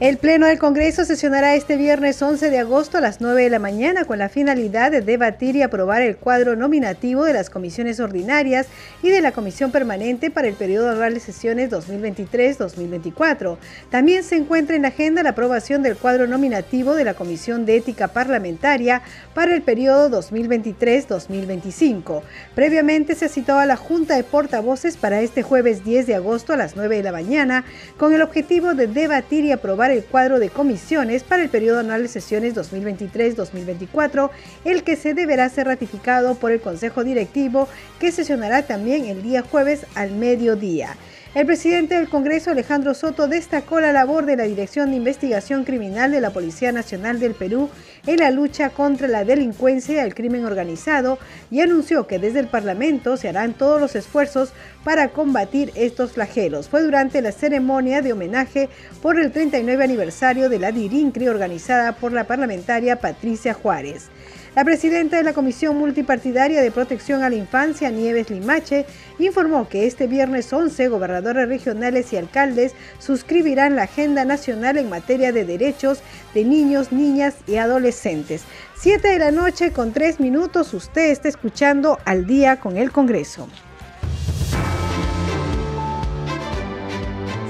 El Pleno del Congreso sesionará este viernes 11 de agosto a las 9 de la mañana con la finalidad de debatir y aprobar el cuadro nominativo de las comisiones ordinarias y de la Comisión Permanente para el periodo anual de sesiones 2023-2024. También se encuentra en la agenda la aprobación del cuadro nominativo de la Comisión de Ética Parlamentaria para el periodo 2023-2025. Previamente se citó a la Junta de Portavoces para este jueves 10 de agosto a las 9 de la mañana con el objetivo de debatir y aprobar el cuadro de comisiones para el periodo anual de sesiones 2023-2024, el que se deberá ser ratificado por el Consejo Directivo, que sesionará también el día jueves al mediodía. El presidente del Congreso, Alejandro Soto, destacó la labor de la Dirección de Investigación Criminal de la Policía Nacional del Perú en la lucha contra la delincuencia y el crimen organizado y anunció que desde el Parlamento se harán todos los esfuerzos para combatir estos flagelos. Fue durante la ceremonia de homenaje por el 39 aniversario de la DIRINCRI organizada por la parlamentaria Patricia Juárez. La presidenta de la Comisión Multipartidaria de Protección a la Infancia, Nieves Limache, informó que este viernes 11 gobernadores regionales y alcaldes suscribirán la Agenda Nacional en materia de derechos de niños, niñas y adolescentes. Siete de la noche con tres minutos, usted está escuchando al día con el Congreso.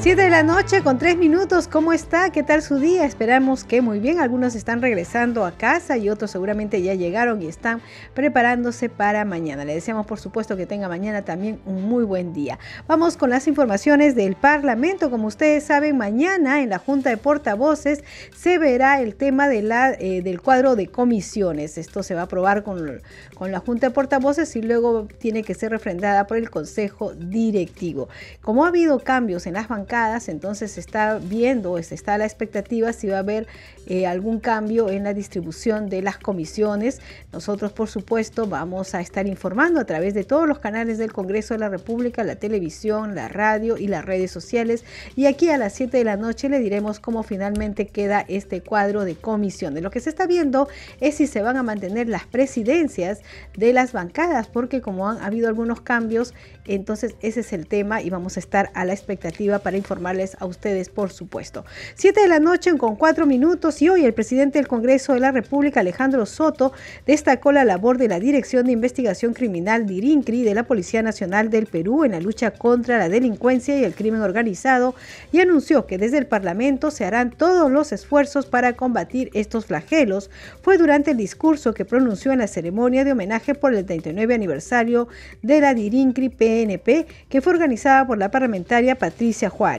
7 de la noche con 3 minutos, ¿cómo está? ¿Qué tal su día? Esperamos que muy bien. Algunos están regresando a casa y otros seguramente ya llegaron y están preparándose para mañana. Le deseamos por supuesto que tenga mañana también un muy buen día. Vamos con las informaciones del Parlamento. Como ustedes saben, mañana en la Junta de Portavoces se verá el tema de la, eh, del cuadro de comisiones. Esto se va a aprobar con, con la Junta de Portavoces y luego tiene que ser refrendada por el Consejo Directivo. Como ha habido cambios en las entonces se está viendo, se está a la expectativa si va a haber eh, algún cambio en la distribución de las comisiones. Nosotros, por supuesto, vamos a estar informando a través de todos los canales del Congreso de la República, la televisión, la radio y las redes sociales. Y aquí a las 7 de la noche le diremos cómo finalmente queda este cuadro de comisiones. Lo que se está viendo es si se van a mantener las presidencias de las bancadas, porque como han habido algunos cambios, entonces ese es el tema y vamos a estar a la expectativa para informarles a ustedes, por supuesto. Siete de la noche con cuatro minutos y hoy el presidente del Congreso de la República, Alejandro Soto, destacó la labor de la Dirección de Investigación Criminal DIRINCRI de la Policía Nacional del Perú en la lucha contra la delincuencia y el crimen organizado y anunció que desde el Parlamento se harán todos los esfuerzos para combatir estos flagelos. Fue durante el discurso que pronunció en la ceremonia de homenaje por el 39 aniversario de la DIRINCRI PNP, que fue organizada por la parlamentaria Patricia Juárez.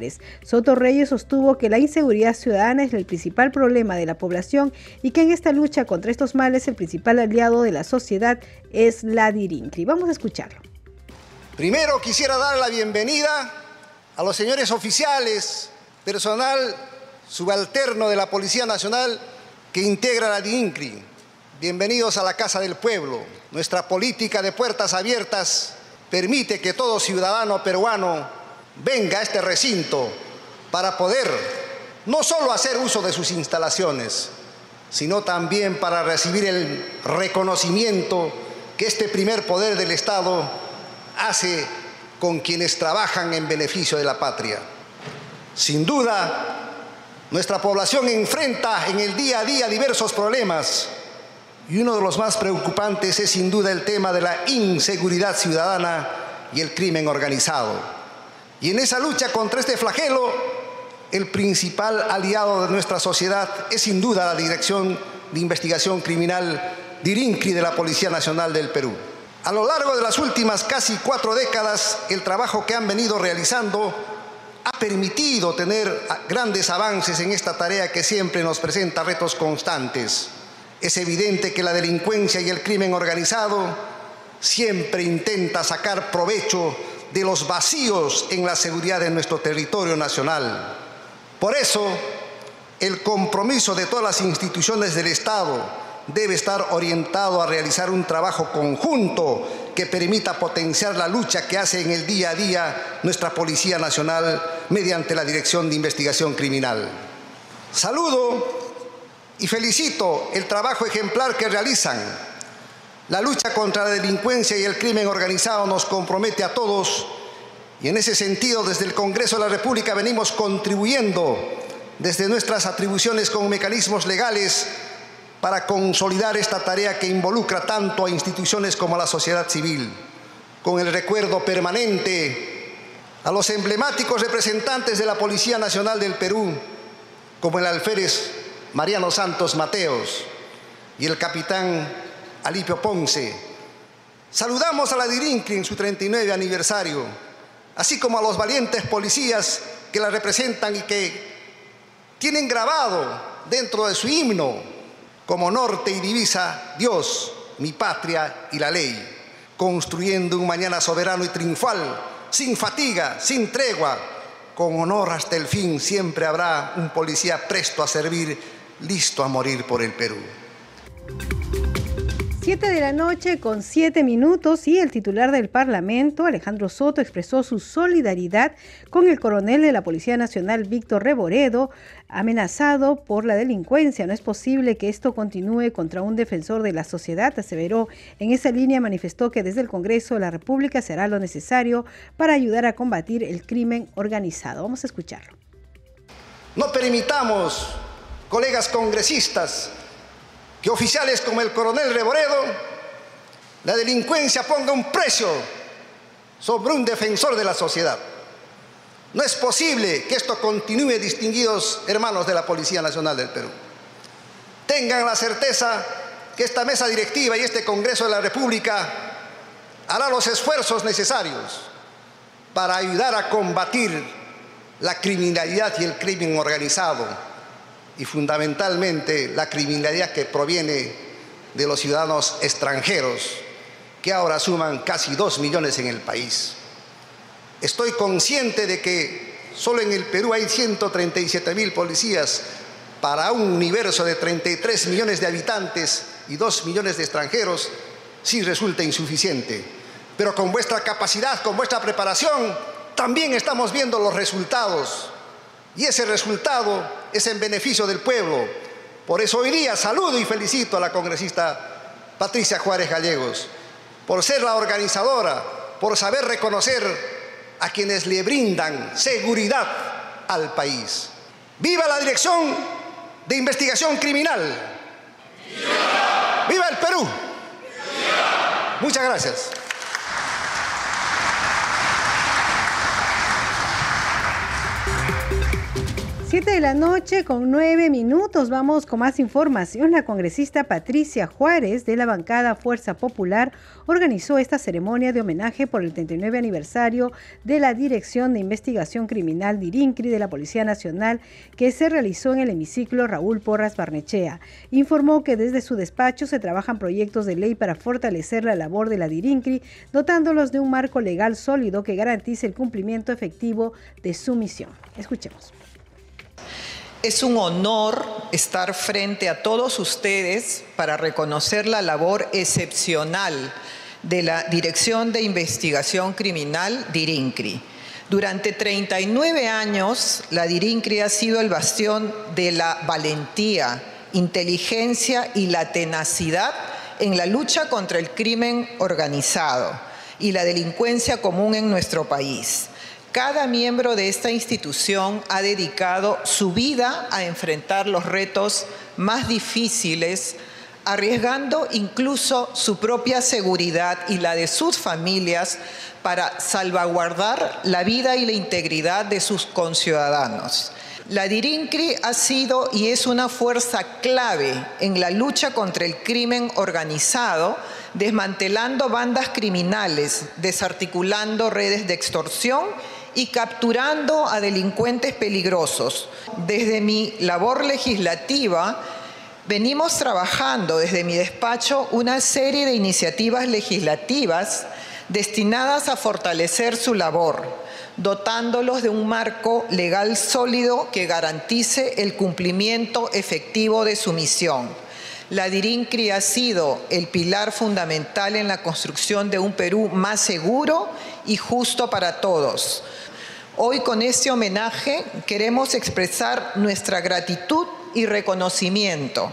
Soto Reyes sostuvo que la inseguridad ciudadana es el principal problema de la población y que en esta lucha contra estos males el principal aliado de la sociedad es la DIRINCRI. Vamos a escucharlo. Primero quisiera dar la bienvenida a los señores oficiales, personal subalterno de la Policía Nacional que integra la DIRINCRI. Bienvenidos a la Casa del Pueblo. Nuestra política de puertas abiertas permite que todo ciudadano peruano venga a este recinto para poder no solo hacer uso de sus instalaciones, sino también para recibir el reconocimiento que este primer poder del Estado hace con quienes trabajan en beneficio de la patria. Sin duda, nuestra población enfrenta en el día a día diversos problemas y uno de los más preocupantes es sin duda el tema de la inseguridad ciudadana y el crimen organizado. Y en esa lucha contra este flagelo, el principal aliado de nuestra sociedad es sin duda la Dirección de Investigación Criminal DIRINCRI de la Policía Nacional del Perú. A lo largo de las últimas casi cuatro décadas, el trabajo que han venido realizando ha permitido tener grandes avances en esta tarea que siempre nos presenta retos constantes. Es evidente que la delincuencia y el crimen organizado siempre intenta sacar provecho de los vacíos en la seguridad de nuestro territorio nacional. Por eso, el compromiso de todas las instituciones del Estado debe estar orientado a realizar un trabajo conjunto que permita potenciar la lucha que hace en el día a día nuestra Policía Nacional mediante la Dirección de Investigación Criminal. Saludo y felicito el trabajo ejemplar que realizan. La lucha contra la delincuencia y el crimen organizado nos compromete a todos. Y en ese sentido desde el Congreso de la República venimos contribuyendo desde nuestras atribuciones con mecanismos legales para consolidar esta tarea que involucra tanto a instituciones como a la sociedad civil, con el recuerdo permanente a los emblemáticos representantes de la Policía Nacional del Perú, como el alférez Mariano Santos Mateos y el capitán Alipio Ponce. Saludamos a la Dirincri en su 39 aniversario, así como a los valientes policías que la representan y que tienen grabado dentro de su himno como norte y divisa Dios, mi patria y la ley, construyendo un mañana soberano y triunfal, sin fatiga, sin tregua, con honor hasta el fin, siempre habrá un policía presto a servir, listo a morir por el Perú. 7 de la noche con 7 minutos y el titular del Parlamento, Alejandro Soto, expresó su solidaridad con el coronel de la Policía Nacional, Víctor Reboredo, amenazado por la delincuencia. No es posible que esto continúe contra un defensor de la sociedad, aseveró. En esa línea manifestó que desde el Congreso la República se hará lo necesario para ayudar a combatir el crimen organizado. Vamos a escucharlo. No permitamos, colegas congresistas, que oficiales como el coronel Reboredo, la delincuencia ponga un precio sobre un defensor de la sociedad. No es posible que esto continúe, distinguidos hermanos de la Policía Nacional del Perú. Tengan la certeza que esta mesa directiva y este Congreso de la República hará los esfuerzos necesarios para ayudar a combatir la criminalidad y el crimen organizado y fundamentalmente la criminalidad que proviene de los ciudadanos extranjeros, que ahora suman casi dos millones en el país. Estoy consciente de que solo en el Perú hay 137 mil policías para un universo de 33 millones de habitantes y 2 millones de extranjeros, sí resulta insuficiente. Pero con vuestra capacidad, con vuestra preparación, también estamos viendo los resultados. Y ese resultado es en beneficio del pueblo. Por eso hoy día saludo y felicito a la congresista Patricia Juárez Gallegos por ser la organizadora, por saber reconocer a quienes le brindan seguridad al país. ¡Viva la Dirección de Investigación Criminal! ¡Viva, ¡Viva el Perú! Muchas gracias. Siete de la noche con nueve minutos. Vamos con más información. La congresista Patricia Juárez de la bancada Fuerza Popular organizó esta ceremonia de homenaje por el 39 aniversario de la Dirección de Investigación Criminal DIRINCRI de la Policía Nacional que se realizó en el hemiciclo Raúl Porras Barnechea. Informó que desde su despacho se trabajan proyectos de ley para fortalecer la labor de la DIRINCRI, dotándolos de un marco legal sólido que garantice el cumplimiento efectivo de su misión. Escuchemos. Es un honor estar frente a todos ustedes para reconocer la labor excepcional de la Dirección de Investigación Criminal DIRINCRI. Durante 39 años, la DIRINCRI ha sido el bastión de la valentía, inteligencia y la tenacidad en la lucha contra el crimen organizado y la delincuencia común en nuestro país. Cada miembro de esta institución ha dedicado su vida a enfrentar los retos más difíciles, arriesgando incluso su propia seguridad y la de sus familias para salvaguardar la vida y la integridad de sus conciudadanos. La DIRINCRI ha sido y es una fuerza clave en la lucha contra el crimen organizado, desmantelando bandas criminales, desarticulando redes de extorsión y capturando a delincuentes peligrosos. Desde mi labor legislativa, venimos trabajando desde mi despacho una serie de iniciativas legislativas destinadas a fortalecer su labor, dotándolos de un marco legal sólido que garantice el cumplimiento efectivo de su misión. La DIRINCRI ha sido el pilar fundamental en la construcción de un Perú más seguro y justo para todos. Hoy con este homenaje queremos expresar nuestra gratitud y reconocimiento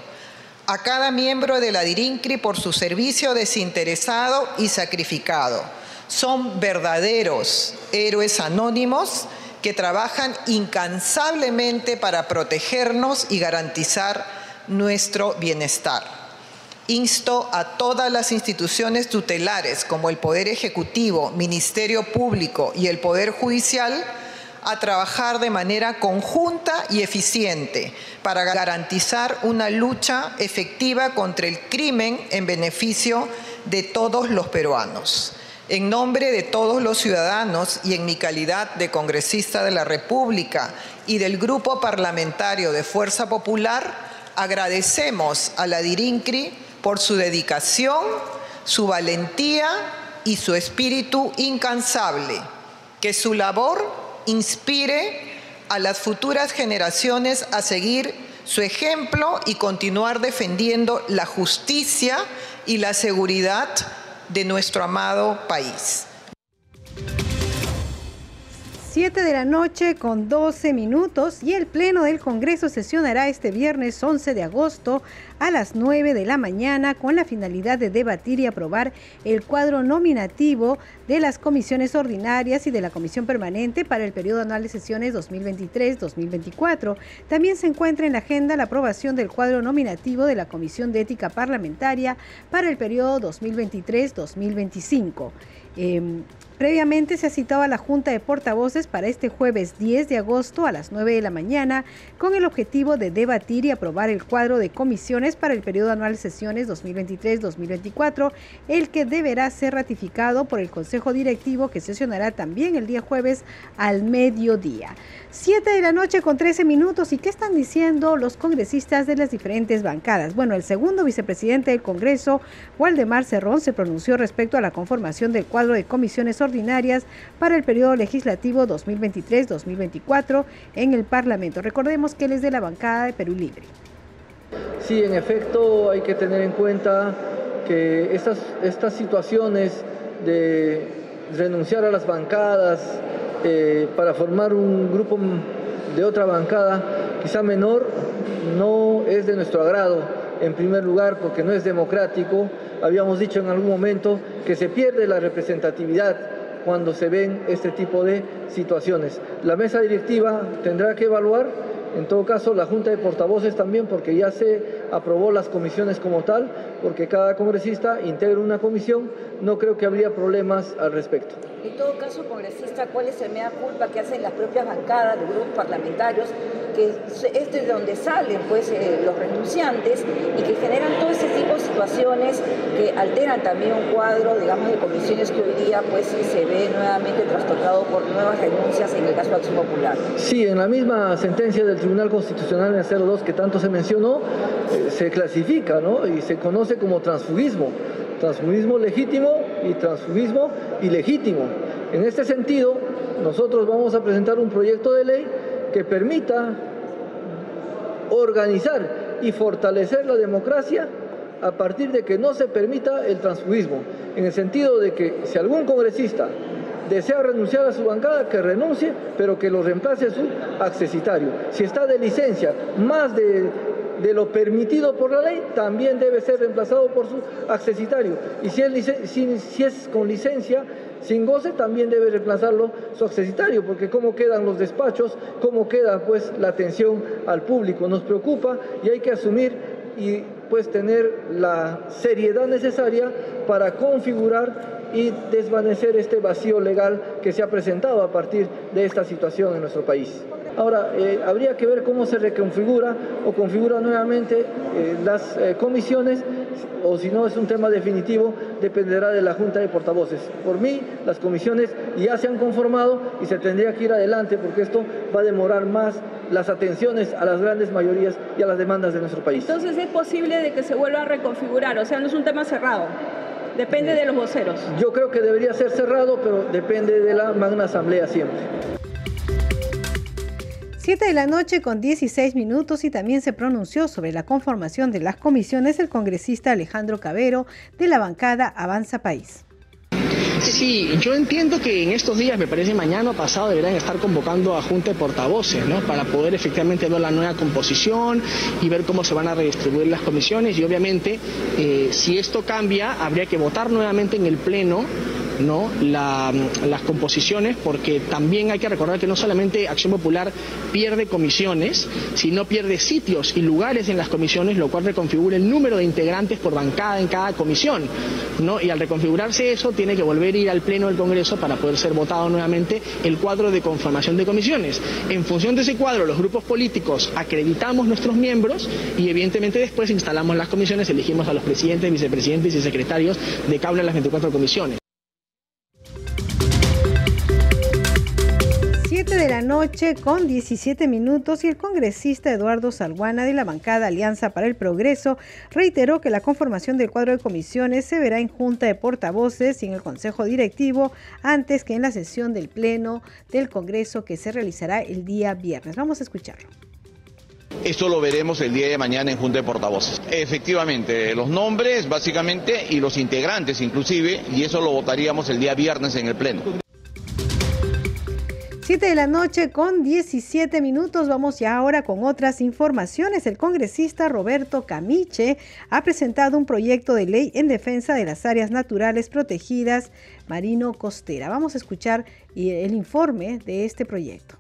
a cada miembro de la DIRINCRI por su servicio desinteresado y sacrificado. Son verdaderos héroes anónimos que trabajan incansablemente para protegernos y garantizar nuestro bienestar. Insto a todas las instituciones tutelares, como el Poder Ejecutivo, Ministerio Público y el Poder Judicial, a trabajar de manera conjunta y eficiente para garantizar una lucha efectiva contra el crimen en beneficio de todos los peruanos. En nombre de todos los ciudadanos y en mi calidad de congresista de la República y del Grupo Parlamentario de Fuerza Popular, agradecemos a la DIRINCRI por su dedicación, su valentía y su espíritu incansable. Que su labor inspire a las futuras generaciones a seguir su ejemplo y continuar defendiendo la justicia y la seguridad de nuestro amado país. 7 de la noche con 12 minutos y el Pleno del Congreso sesionará este viernes 11 de agosto a las 9 de la mañana con la finalidad de debatir y aprobar el cuadro nominativo de las comisiones ordinarias y de la Comisión Permanente para el periodo anual de sesiones 2023-2024. También se encuentra en la agenda la aprobación del cuadro nominativo de la Comisión de Ética Parlamentaria para el periodo 2023-2025. Previamente se ha citado a la Junta de Portavoces para este jueves 10 de agosto a las 9 de la mañana con el objetivo de debatir y aprobar el cuadro de comisiones para el periodo anual de sesiones 2023-2024, el que deberá ser ratificado por el Consejo Directivo que sesionará también el día jueves al mediodía. 7 de la noche con 13 minutos. ¿Y qué están diciendo los congresistas de las diferentes bancadas? Bueno, el segundo vicepresidente del Congreso, Waldemar Cerrón, se pronunció respecto a la conformación del cuadro de comisiones ordinarias para el periodo legislativo 2023-2024 en el Parlamento. Recordemos que él es de la bancada de Perú Libre. Sí, en efecto hay que tener en cuenta que estas, estas situaciones de renunciar a las bancadas eh, para formar un grupo de otra bancada, quizá menor, no es de nuestro agrado, en primer lugar porque no es democrático. Habíamos dicho en algún momento que se pierde la representatividad cuando se ven este tipo de situaciones. La mesa directiva tendrá que evaluar, en todo caso, la Junta de Portavoces también, porque ya se aprobó las comisiones como tal, porque cada congresista integra una comisión, no creo que habría problemas al respecto. En todo caso, congresista, ¿cuál es el mea culpa que hacen las propias bancadas, los grupos parlamentarios, que es de donde salen pues, eh, los renunciantes y que generan todo ese tipo de que alteran también un cuadro, digamos, de comisiones que hoy día pues, se ve nuevamente trastocado por nuevas renuncias en el caso de Acción Popular? Sí, en la misma sentencia del Tribunal Constitucional en el 02 que tanto se mencionó, eh, se clasifica ¿no? y se conoce como transfugismo transfugismo legítimo y transfugismo ilegítimo. En este sentido, nosotros vamos a presentar un proyecto de ley que permita organizar y fortalecer la democracia a partir de que no se permita el transfugismo, en el sentido de que si algún congresista desea renunciar a su bancada, que renuncie, pero que lo reemplace su accesitario. Si está de licencia más de lo permitido por la ley, también debe ser reemplazado por su accesitario. Y si es, si, es con licencia, sin goce, también debe reemplazarlo su accesitario, porque cómo quedan los despachos, cómo queda pues la atención al público. Nos preocupa y hay que asumir y pues tener la seriedad necesaria para configurar y desvanecer este vacío legal que se ha presentado a partir de esta situación en nuestro país. Ahora, eh, habría que ver cómo se reconfigura o configura nuevamente eh, las eh, comisiones o si no es un tema definitivo, dependerá de la Junta de Portavoces. Por mí, las comisiones ya se han conformado y se tendría que ir adelante porque esto va a demorar más las atenciones a las grandes mayorías y a las demandas de nuestro país. Entonces es posible de que se vuelva a reconfigurar, o sea, no es un tema cerrado. Depende de los voceros. Yo creo que debería ser cerrado, pero depende de la magna asamblea siempre. 7 de la noche con 16 minutos y también se pronunció sobre la conformación de las comisiones el congresista Alejandro Cabero de la bancada Avanza País. Sí, yo entiendo que en estos días, me parece mañana o pasado, deberán estar convocando a Junta de Portavoces, ¿no? Para poder efectivamente ver la nueva composición y ver cómo se van a redistribuir las comisiones. Y obviamente, eh, si esto cambia, habría que votar nuevamente en el Pleno ¿no? las composiciones, porque también hay que recordar que no solamente Acción Popular pierde comisiones, sino pierde sitios y lugares en las comisiones, lo cual reconfigura el número de integrantes por bancada en cada comisión. ¿no? Y al reconfigurarse eso, tiene que volver a ir al Pleno del Congreso para poder ser votado nuevamente el cuadro de conformación de comisiones. En función de ese cuadro, los grupos políticos acreditamos nuestros miembros y evidentemente después instalamos las comisiones, elegimos a los presidentes, vicepresidentes y secretarios de cada una de las 24 comisiones. De la noche con 17 minutos y el congresista Eduardo Salguana de la bancada Alianza para el Progreso reiteró que la conformación del cuadro de comisiones se verá en junta de portavoces y en el Consejo Directivo antes que en la sesión del Pleno del Congreso que se realizará el día viernes. Vamos a escucharlo. Esto lo veremos el día de mañana en Junta de Portavoces. Efectivamente, los nombres básicamente y los integrantes inclusive, y eso lo votaríamos el día viernes en el Pleno. 7 de la noche con 17 minutos. Vamos ya ahora con otras informaciones. El congresista Roberto Camiche ha presentado un proyecto de ley en defensa de las áreas naturales protegidas marino costera. Vamos a escuchar el informe de este proyecto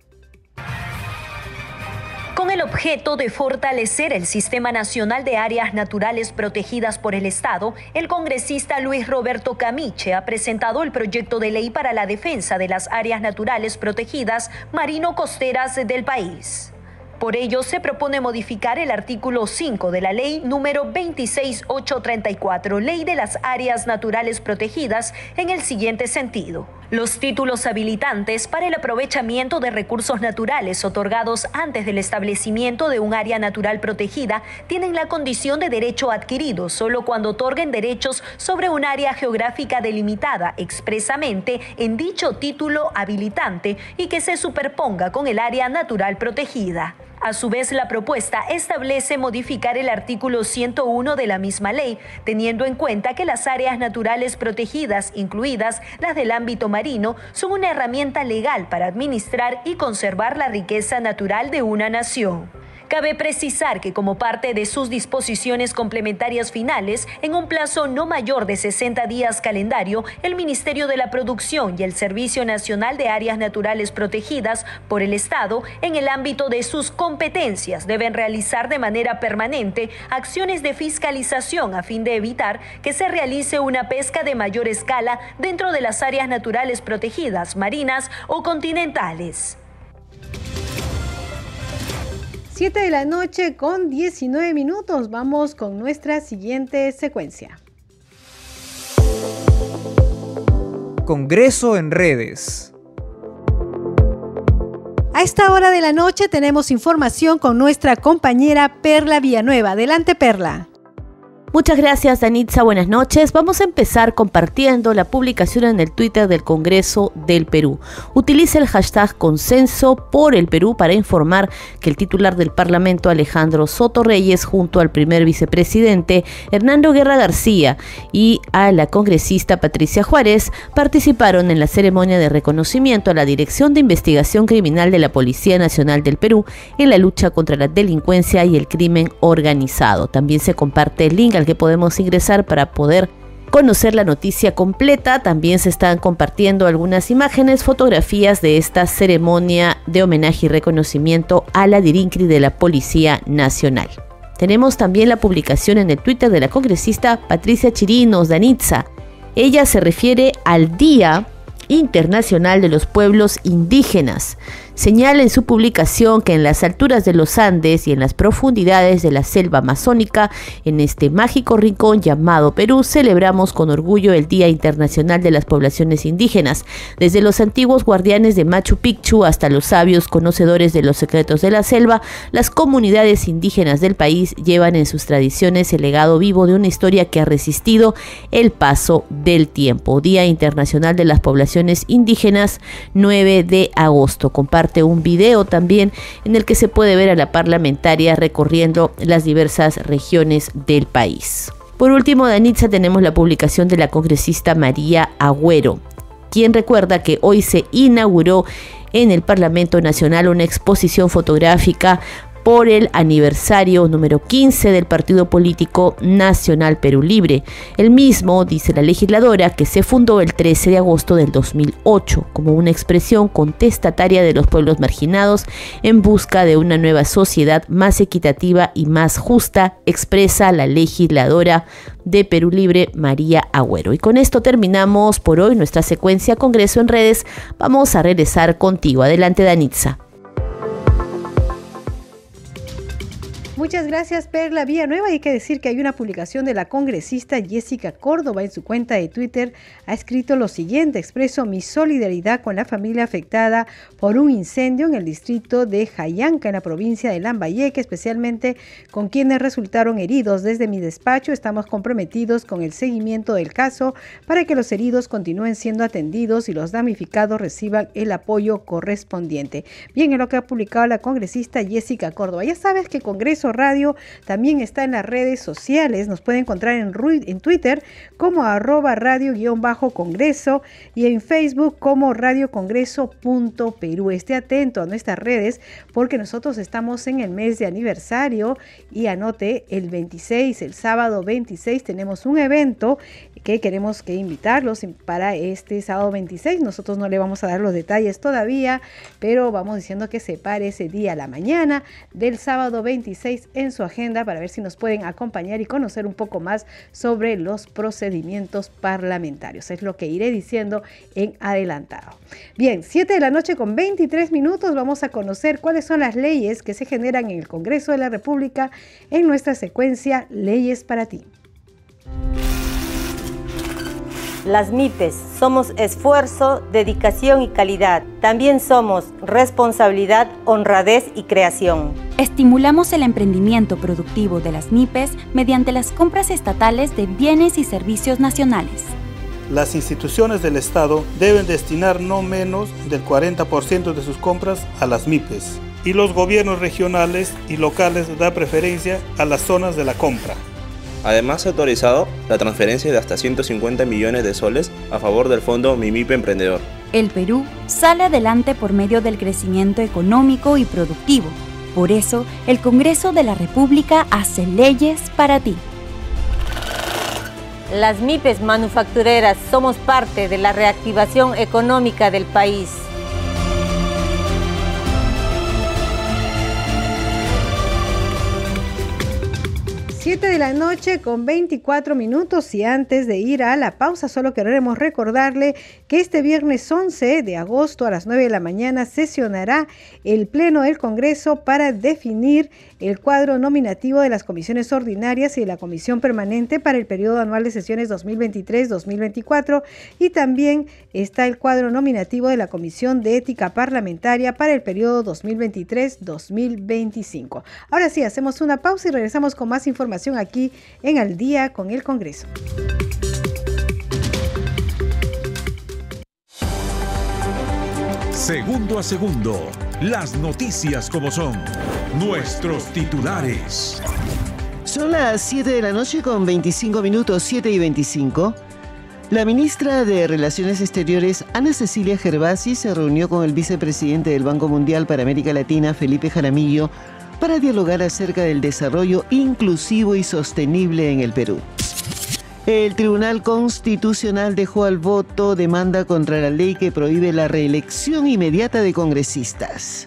con el objeto de fortalecer el Sistema Nacional de Áreas Naturales Protegidas por el Estado, el congresista Luis Roberto Camiche ha presentado el proyecto de ley para la defensa de las áreas naturales protegidas marino-costeras del país. Por ello, se propone modificar el artículo 5 de la ley número 26834, Ley de las Áreas Naturales Protegidas, en el siguiente sentido. Los títulos habilitantes para el aprovechamiento de recursos naturales otorgados antes del establecimiento de un área natural protegida tienen la condición de derecho adquirido solo cuando otorguen derechos sobre un área geográfica delimitada expresamente en dicho título habilitante y que se superponga con el área natural protegida. A su vez, la propuesta establece modificar el artículo 101 de la misma ley, teniendo en cuenta que las áreas naturales protegidas, incluidas las del ámbito marino, son una herramienta legal para administrar y conservar la riqueza natural de una nación. Cabe precisar que como parte de sus disposiciones complementarias finales, en un plazo no mayor de 60 días calendario, el Ministerio de la Producción y el Servicio Nacional de Áreas Naturales Protegidas por el Estado, en el ámbito de sus competencias, deben realizar de manera permanente acciones de fiscalización a fin de evitar que se realice una pesca de mayor escala dentro de las áreas naturales protegidas, marinas o continentales. 7 de la noche con 19 minutos. Vamos con nuestra siguiente secuencia. Congreso en redes. A esta hora de la noche tenemos información con nuestra compañera Perla Villanueva. Adelante, Perla. Muchas gracias, Danitza. Buenas noches. Vamos a empezar compartiendo la publicación en el Twitter del Congreso del Perú. Utiliza el hashtag Consenso el Perú para informar que el titular del Parlamento, Alejandro Soto Reyes, junto al primer vicepresidente Hernando Guerra García y a la congresista Patricia Juárez, participaron en la ceremonia de reconocimiento a la Dirección de Investigación Criminal de la Policía Nacional del Perú en la lucha contra la delincuencia y el crimen organizado. También se comparte el link al que podemos ingresar para poder conocer la noticia completa. También se están compartiendo algunas imágenes, fotografías de esta ceremonia de homenaje y reconocimiento a la Dirincri de la Policía Nacional. Tenemos también la publicación en el Twitter de la congresista Patricia Chirinos Danitza. Ella se refiere al Día Internacional de los Pueblos Indígenas. Señala en su publicación que en las alturas de los Andes y en las profundidades de la selva amazónica, en este mágico rincón llamado Perú, celebramos con orgullo el Día Internacional de las Poblaciones Indígenas, desde los antiguos guardianes de Machu Picchu hasta los sabios conocedores de los secretos de la selva, las comunidades indígenas del país llevan en sus tradiciones el legado vivo de una historia que ha resistido el paso del tiempo. Día Internacional de las Poblaciones Indígenas, 9 de agosto. Comparte un video también en el que se puede ver a la parlamentaria recorriendo las diversas regiones del país. Por último, de Anitza tenemos la publicación de la congresista María Agüero, quien recuerda que hoy se inauguró en el Parlamento Nacional una exposición fotográfica por el aniversario número 15 del Partido Político Nacional Perú Libre. El mismo, dice la legisladora, que se fundó el 13 de agosto del 2008 como una expresión contestataria de los pueblos marginados en busca de una nueva sociedad más equitativa y más justa, expresa la legisladora de Perú Libre, María Agüero. Y con esto terminamos por hoy nuestra secuencia Congreso en Redes. Vamos a regresar contigo. Adelante, Danitza. Muchas gracias, Perla Nueva. Hay que decir que hay una publicación de la congresista Jessica Córdoba en su cuenta de Twitter. Ha escrito lo siguiente: expreso mi solidaridad con la familia afectada por un incendio en el distrito de Jayanca, en la provincia de Lambayeque, especialmente con quienes resultaron heridos. Desde mi despacho estamos comprometidos con el seguimiento del caso para que los heridos continúen siendo atendidos y los damnificados reciban el apoyo correspondiente. Bien, en lo que ha publicado la congresista Jessica Córdoba. Ya sabes que Congreso Radio también está en las redes sociales. Nos puede encontrar en, Twitter como arroba radio-congreso y en Facebook como radiocongreso.perú. Esté atento a nuestras redes porque nosotros estamos en el mes de aniversario y anote el 26, el sábado 26 tenemos un evento que queremos que invitarlos para este sábado 26. Nosotros no le vamos a dar los detalles todavía, pero vamos diciendo que se pare ese día a la mañana del sábado 26 en su agenda para ver si nos pueden acompañar y conocer un poco más sobre los procedimientos parlamentarios. Es lo que iré diciendo en adelantado. Bien, 7 de la noche con 23 minutos vamos a conocer cuáles son las leyes que se generan en el Congreso de la República en nuestra secuencia Leyes para ti. Las MIPES somos esfuerzo, dedicación y calidad. También somos responsabilidad, honradez y creación. Estimulamos el emprendimiento productivo de las MIPES mediante las compras estatales de bienes y servicios nacionales. Las instituciones del Estado deben destinar no menos del 40% de sus compras a las MIPES y los gobiernos regionales y locales dan preferencia a las zonas de la compra. Además, ha autorizado la transferencia de hasta 150 millones de soles a favor del fondo Mimipe Emprendedor. El Perú sale adelante por medio del crecimiento económico y productivo. Por eso, el Congreso de la República hace leyes para ti. Las MIPES manufactureras somos parte de la reactivación económica del país. 7 de la noche con 24 minutos y antes de ir a la pausa solo queremos recordarle que este viernes 11 de agosto a las 9 de la mañana sesionará el Pleno del Congreso para definir el cuadro nominativo de las comisiones ordinarias y de la Comisión Permanente para el periodo anual de sesiones 2023-2024 y también está el cuadro nominativo de la Comisión de Ética Parlamentaria para el periodo 2023-2025. Ahora sí, hacemos una pausa y regresamos con más información aquí en Al día con el Congreso. Segundo a segundo, las noticias como son, nuestros titulares. Son las 7 de la noche con 25 minutos, 7 y 25. La ministra de Relaciones Exteriores, Ana Cecilia Gervasi, se reunió con el vicepresidente del Banco Mundial para América Latina, Felipe Jaramillo, para dialogar acerca del desarrollo inclusivo y sostenible en el Perú. El Tribunal Constitucional dejó al voto demanda contra la ley que prohíbe la reelección inmediata de congresistas.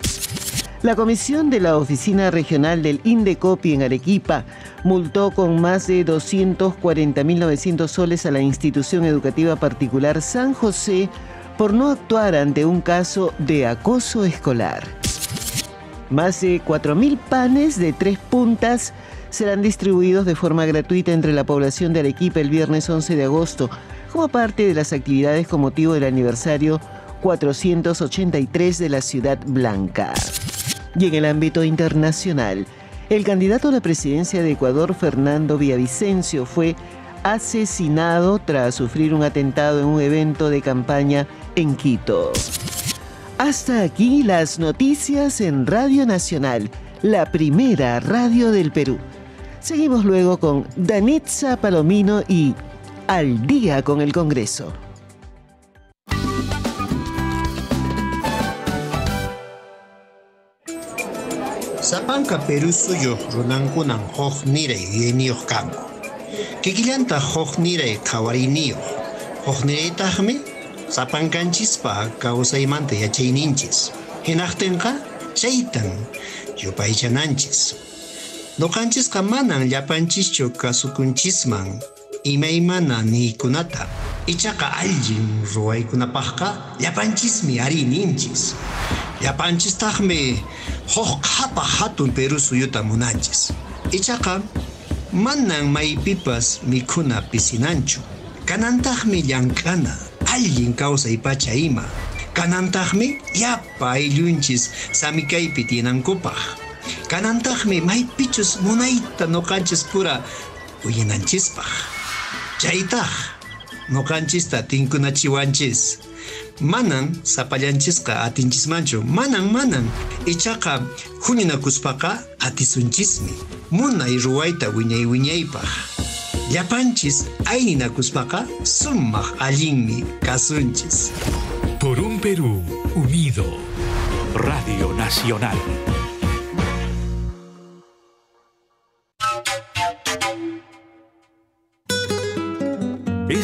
La comisión de la Oficina Regional del Indecopi en Arequipa multó con más de 240.900 soles a la institución educativa particular San José por no actuar ante un caso de acoso escolar. Más de 4.000 panes de tres puntas serán distribuidos de forma gratuita entre la población de Arequipa el viernes 11 de agosto, como parte de las actividades con motivo del aniversario 483 de la Ciudad Blanca. Y en el ámbito internacional, el candidato a la presidencia de Ecuador, Fernando Villavicencio, fue asesinado tras sufrir un atentado en un evento de campaña en Quito. Hasta aquí las noticias en Radio Nacional, la primera radio del Perú. Seguimos luego con Danitza Palomino y Al día con el Congreso. Sapanka Perú suyo runankunan hoj niray yuyayniyuq kanku. Kikillanta hoj niray qhawariniyuq. Hoj niraytaqmi sapankanchispa kawsaymanta yachayninchis. Hinaqtinqa chaytan yupaychananchis. Nuqanchisqa manan llapanchischu kasukunchisman imaymana niykunata. Ichaqa allin ruwaykunapaqqa llapanchismi ari ninchis. Llapanchistaqmi huk qhapa hatun Perú suyuta munanchis. Ichaqa manan maypipas mikhuna pisinanchu. Kanantaqmi llank'ana allin kawsay pacha ima. Kanantaqmi yapa ayllunchis samikaypi tinankupaq. Kanantaqmi maypichus munayta nuqanchis pura uyinanchispaq. Chaytaq nuqanchista tinkunachiwanchis. Manan sapallanchisqa atinchismanchu. Manan manan. Ichaqa huñunakuspaqa atisunchismi. Munay ruwayta wiñay wiñaypaq. Llapanchis ayninakuspaqa sumaq allinmi kasunchis. Por un Perú unido. Radio Nacional.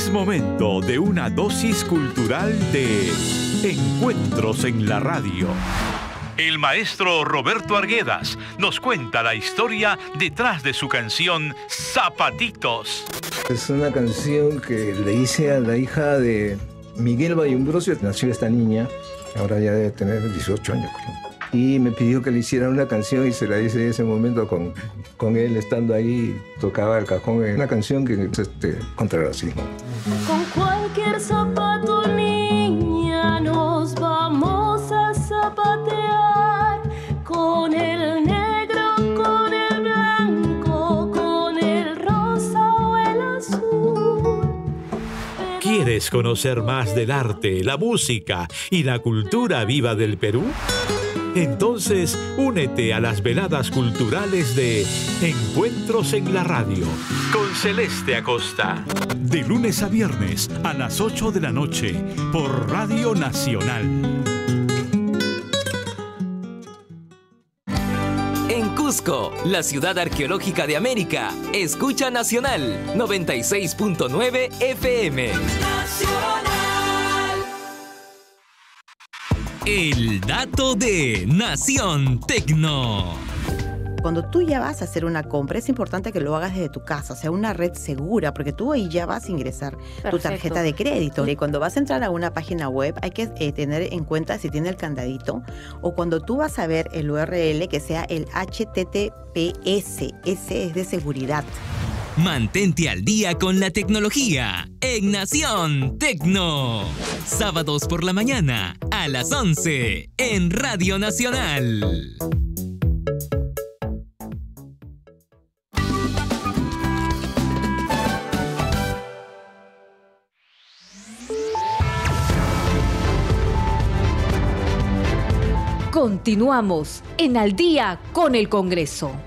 Es momento de una dosis cultural de Encuentros en la Radio. El maestro Roberto Arguedas nos cuenta la historia detrás de su canción Zapatitos. Es una canción que le hice a la hija de Miguel Bayumbrosio. Nació esta niña, ahora ya debe tener 18 años. creo. Y me pidió que le hiciera una canción y se la hice en ese momento con, con él estando ahí, tocaba el cajón. en Una canción que es este, contra el racismo. Con cualquier zapato, niña, nos vamos a zapatear. Con el negro, con el blanco, con el rosa o el azul. ¿Quieres conocer más del arte, la música y la cultura viva del Perú? Entonces, únete a las veladas culturales de Encuentros en la Radio con Celeste Acosta. De lunes a viernes a las 8 de la noche por Radio Nacional. En Cusco, la ciudad arqueológica de América, escucha Nacional 96.9 FM. El dato de Nación Tecno. Cuando tú ya vas a hacer una compra, es importante que lo hagas desde tu casa, o sea, una red segura, porque tú ahí ya vas a ingresar tu tarjeta de crédito. Y cuando vas a entrar a una página web, hay que eh, tener en cuenta si tiene el candadito, o cuando tú vas a ver el URL, que sea el HTTPS, ese es de seguridad. Mantente al día con la tecnología en Nación Tecno. Sábados por la mañana a las 11 en Radio Nacional. Continuamos en Al día con el Congreso.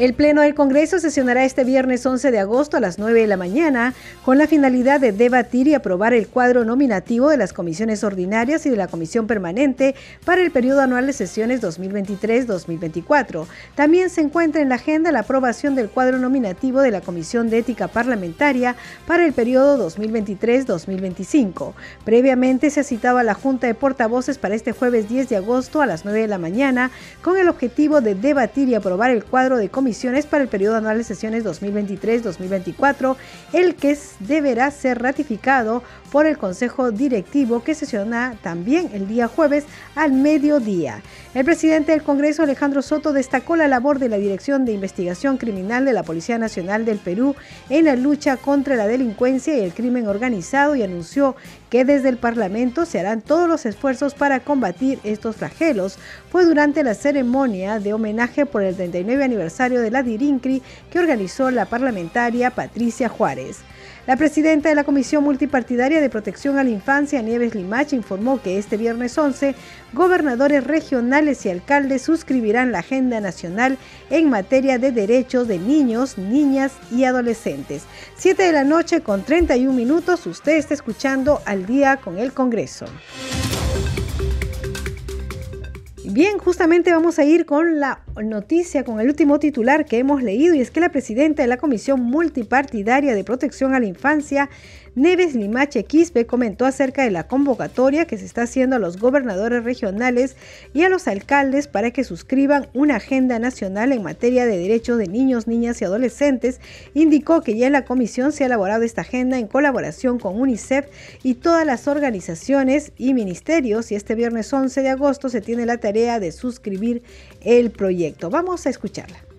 El Pleno del Congreso sesionará este viernes 11 de agosto a las 9 de la mañana con la finalidad de debatir y aprobar el cuadro nominativo de las comisiones ordinarias y de la comisión permanente para el periodo anual de sesiones 2023-2024. También se encuentra en la agenda la aprobación del cuadro nominativo de la Comisión de Ética Parlamentaria para el periodo 2023-2025. Previamente se ha citado a la Junta de Portavoces para este jueves 10 de agosto a las 9 de la mañana con el objetivo de debatir y aprobar el cuadro de comisiones para el periodo anual de sesiones 2023-2024, el que deberá ser ratificado por el Consejo Directivo que sesiona también el día jueves al mediodía. El presidente del Congreso, Alejandro Soto, destacó la labor de la Dirección de Investigación Criminal de la Policía Nacional del Perú en la lucha contra la delincuencia y el crimen organizado y anunció que desde el Parlamento se harán todos los esfuerzos para combatir estos flagelos. Fue durante la ceremonia de homenaje por el 39 aniversario de la DIRINCRI que organizó la parlamentaria Patricia Juárez. La presidenta de la Comisión Multipartidaria de Protección a la Infancia, Nieves Limache, informó que este viernes 11, gobernadores regionales y alcaldes suscribirán la Agenda Nacional en materia de derechos de niños, niñas y adolescentes. 7 de la noche con 31 minutos, usted está escuchando al día con el Congreso. Bien, justamente vamos a ir con la noticia, con el último titular que hemos leído, y es que la presidenta de la Comisión Multipartidaria de Protección a la Infancia Neves Limache Quispe comentó acerca de la convocatoria que se está haciendo a los gobernadores regionales y a los alcaldes para que suscriban una agenda nacional en materia de derechos de niños, niñas y adolescentes. Indicó que ya en la comisión se ha elaborado esta agenda en colaboración con UNICEF y todas las organizaciones y ministerios y este viernes 11 de agosto se tiene la tarea de suscribir el proyecto. Vamos a escucharla.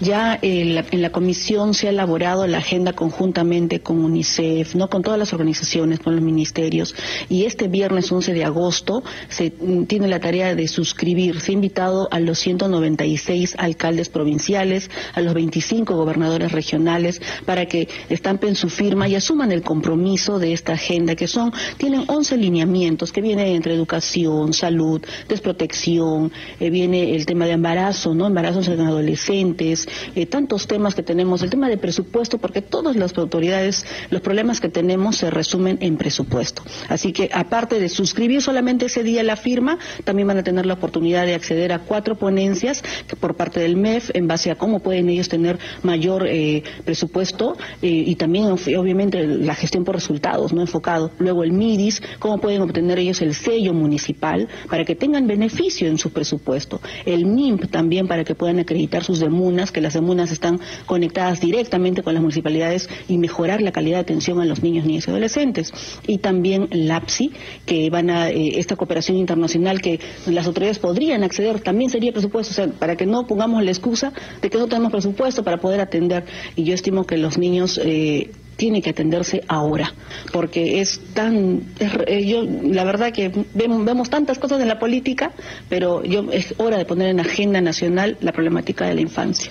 Ya en la, comisión se ha elaborado la agenda conjuntamente con UNICEF, no con todas las organizaciones, con los ministerios, y este viernes 11 de agosto se mm, tiene la tarea de suscribir. Se ha invitado a los 196 alcaldes provinciales, a los 25 gobernadores regionales, para que estampen su firma y asuman el compromiso de esta agenda, que son, tienen 11 lineamientos que vienen entre educación, salud, desprotección, eh, viene el tema de embarazo, ¿no? Embarazos en adolescentes, eh, tantos temas que tenemos, el tema de presupuesto, porque todas las autoridades, los problemas que tenemos se resumen en presupuesto. Así que aparte de suscribir solamente ese día la firma, también van a tener la oportunidad de acceder a cuatro ponencias que por parte del MEF en base a cómo pueden ellos tener mayor eh, presupuesto eh, y también obviamente la gestión por resultados, no enfocado. Luego el MIDIS, cómo pueden obtener ellos el sello municipal para que tengan beneficio en su presupuesto. El MIMP también para que puedan acreditar sus demunas que las emunas están conectadas directamente con las municipalidades y mejorar la calidad de atención a los niños, niñas y adolescentes. Y también LAPSI, que van a, eh, esta cooperación internacional que las autoridades podrían acceder, también sería presupuesto, o sea, para que no pongamos la excusa de que no tenemos presupuesto para poder atender. Y yo estimo que los niños eh, tiene que atenderse ahora, porque es tan, eh, yo la verdad que vemos, vemos, tantas cosas en la política, pero yo es hora de poner en agenda nacional la problemática de la infancia.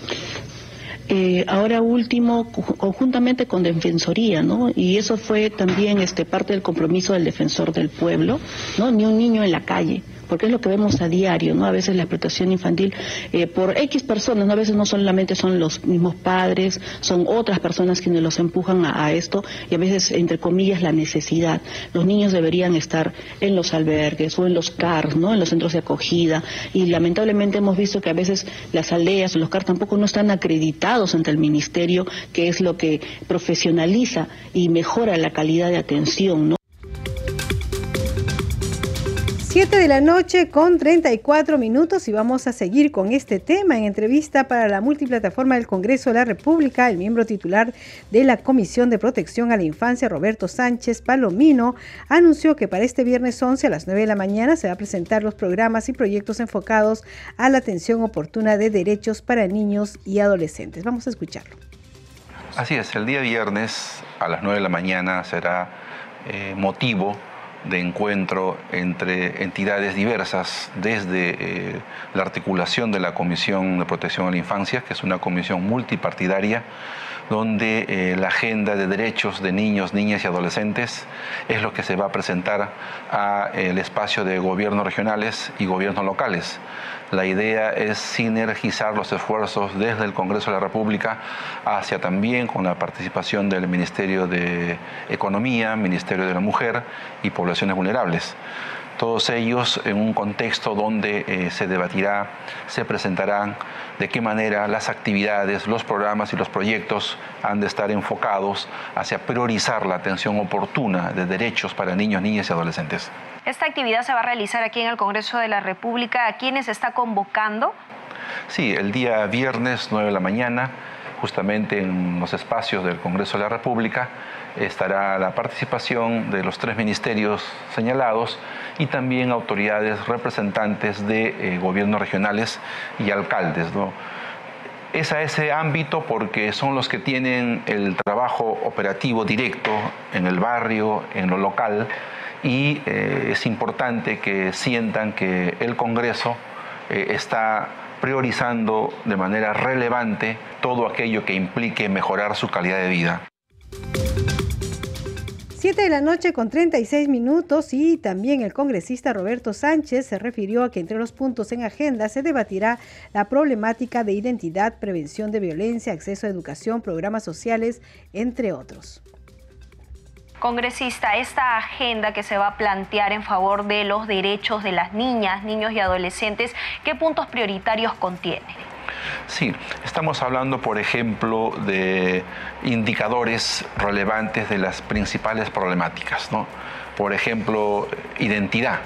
Eh, ahora último, conjuntamente con Defensoría, ¿no? Y eso fue también este parte del compromiso del defensor del pueblo, ¿no? Ni un niño en la calle porque es lo que vemos a diario, ¿no? A veces la explotación infantil eh, por X personas, ¿no? A veces no solamente son los mismos padres, son otras personas quienes los empujan a, esto y a veces, entre comillas, la necesidad. Los niños deberían estar en los albergues o en los CAR, ¿no? En los centros de acogida y lamentablemente hemos visto que a veces las aldeas o los CAR tampoco no están acreditados ante el ministerio, que es lo que profesionaliza y mejora la calidad de atención, ¿no? 7 de la noche con 34 minutos y vamos a seguir con este tema. En entrevista para la multiplataforma del Congreso de la República, el miembro titular de la Comisión de Protección a la Infancia, Roberto Sánchez Palomino, anunció que para este viernes 11 a las 9 de la mañana se va a presentar los programas y proyectos enfocados a la atención oportuna de derechos para niños y adolescentes. Vamos a escucharlo. Así es, el día viernes a las 9 de la mañana será eh, motivo de encuentro entre entidades diversas, desde eh, la articulación de la Comisión de Protección a la Infancia, que es una comisión multipartidaria, donde eh, la agenda de derechos de niños, niñas y adolescentes es lo que se va a presentar al espacio de gobiernos regionales y gobiernos locales. La idea es sinergizar los esfuerzos desde el Congreso de la República hacia también con la participación del Ministerio de Economía, Ministerio de la Mujer y Poblaciones Vulnerables todos ellos en un contexto donde eh, se debatirá, se presentarán de qué manera las actividades, los programas y los proyectos han de estar enfocados hacia priorizar la atención oportuna de derechos para niños, niñas y adolescentes. Esta actividad se va a realizar aquí en el Congreso de la República. ¿A quiénes está convocando? Sí, el día viernes 9 de la mañana, justamente en los espacios del Congreso de la República, estará la participación de los tres ministerios señalados y también autoridades representantes de eh, gobiernos regionales y alcaldes. Es a ese ámbito porque son los que tienen el trabajo operativo directo en el barrio, en lo local, y eh, es importante que sientan que el Congreso eh, está priorizando de manera relevante todo aquello que implique mejorar su calidad de vida. 7 de la noche con 36 minutos y también el congresista Roberto Sánchez se refirió a que entre los puntos en agenda se debatirá la problemática de identidad, prevención de violencia, acceso a educación, programas sociales, entre otros. Congresista, esta agenda que se va a plantear en favor de los derechos de las niñas, niños y adolescentes, ¿qué puntos prioritarios contiene? Sí, estamos hablando, por ejemplo, de indicadores relevantes de las principales problemáticas. ¿no? Por ejemplo, identidad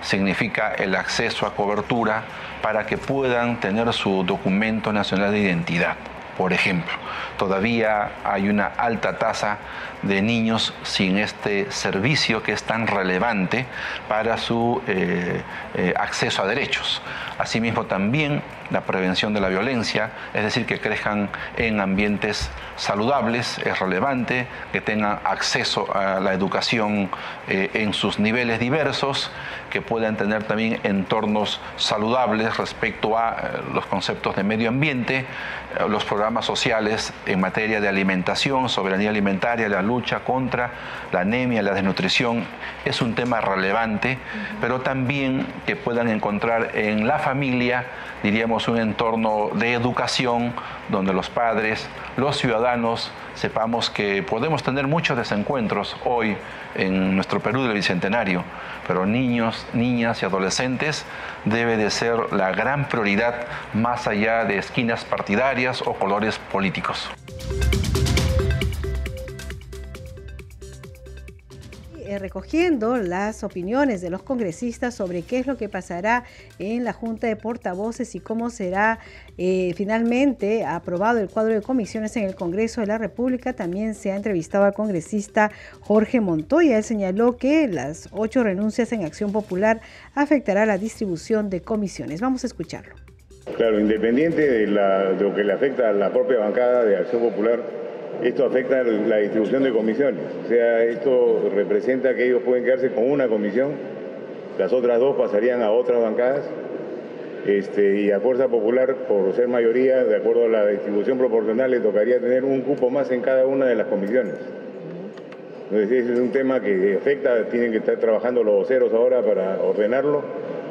significa el acceso a cobertura para que puedan tener su documento nacional de identidad. Por ejemplo, todavía hay una alta tasa de niños sin este servicio que es tan relevante para su eh, eh, acceso a derechos. Asimismo, también la prevención de la violencia, es decir, que crezcan en ambientes saludables, es relevante, que tengan acceso a la educación eh, en sus niveles diversos, que puedan tener también entornos saludables respecto a eh, los conceptos de medio ambiente, eh, los programas sociales en materia de alimentación, soberanía alimentaria, la lucha contra la anemia, la desnutrición, es un tema relevante, pero también que puedan encontrar en la familia diríamos, un entorno de educación donde los padres, los ciudadanos, sepamos que podemos tener muchos desencuentros hoy en nuestro Perú del Bicentenario, pero niños, niñas y adolescentes debe de ser la gran prioridad más allá de esquinas partidarias o colores políticos. Recogiendo las opiniones de los congresistas sobre qué es lo que pasará en la Junta de Portavoces y cómo será eh, finalmente aprobado el cuadro de comisiones en el Congreso de la República. También se ha entrevistado al congresista Jorge Montoya. Él señaló que las ocho renuncias en Acción Popular afectará la distribución de comisiones. Vamos a escucharlo. Claro, independiente de, de lo que le afecta a la propia bancada de Acción Popular, esto afecta la distribución de comisiones. O sea, esto representa que ellos pueden quedarse con una comisión, las otras dos pasarían a otras bancadas. Este, y a Fuerza Popular, por ser mayoría, de acuerdo a la distribución proporcional, le tocaría tener un cupo más en cada una de las comisiones. Entonces, ese es un tema que afecta, tienen que estar trabajando los voceros ahora para ordenarlo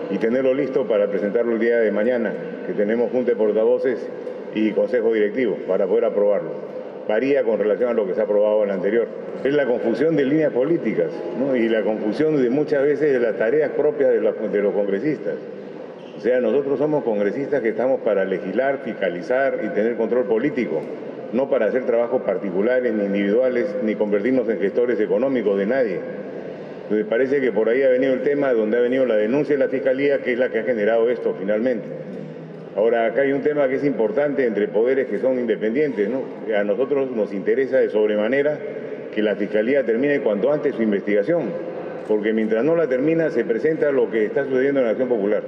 y tenerlo listo para presentarlo el día de mañana, que tenemos junta de portavoces y consejo directivo para poder aprobarlo varía con relación a lo que se ha aprobado en el anterior. Es la confusión de líneas políticas y la confusión de muchas veces de las tareas propias de, de los congresistas. O sea, nosotros somos congresistas que estamos para legislar, fiscalizar y tener control político, no para hacer trabajos particulares ni individuales, ni convertirnos en gestores económicos de nadie. Entonces parece que por ahí ha venido el tema donde ha venido la denuncia de la Fiscalía, que es la que ha generado esto finalmente. Ahora, acá hay un tema que es importante entre poderes que son independientes, ¿no? A nosotros nos interesa de sobremanera que la Fiscalía termine cuanto antes su investigación, porque mientras no la termina se presenta lo que está sucediendo en la Acción Popular,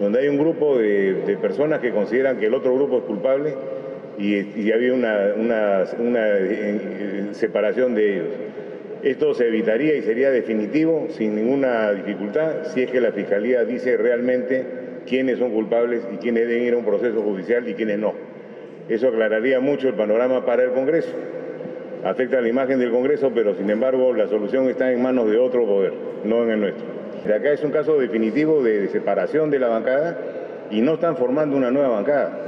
donde hay un grupo de, personas que consideran que el otro grupo es culpable y, había una, una, una, eh, separación de ellos. Esto se evitaría y sería definitivo sin ninguna dificultad si es que la Fiscalía dice realmente quiénes son culpables y quiénes deben ir a un proceso judicial y quiénes no. Eso aclararía mucho el panorama para el Congreso. Afecta a la imagen del Congreso, pero sin embargo la solución está en manos de otro poder, no en el nuestro. De acá es un caso definitivo de separación de la bancada y no están formando una nueva bancada.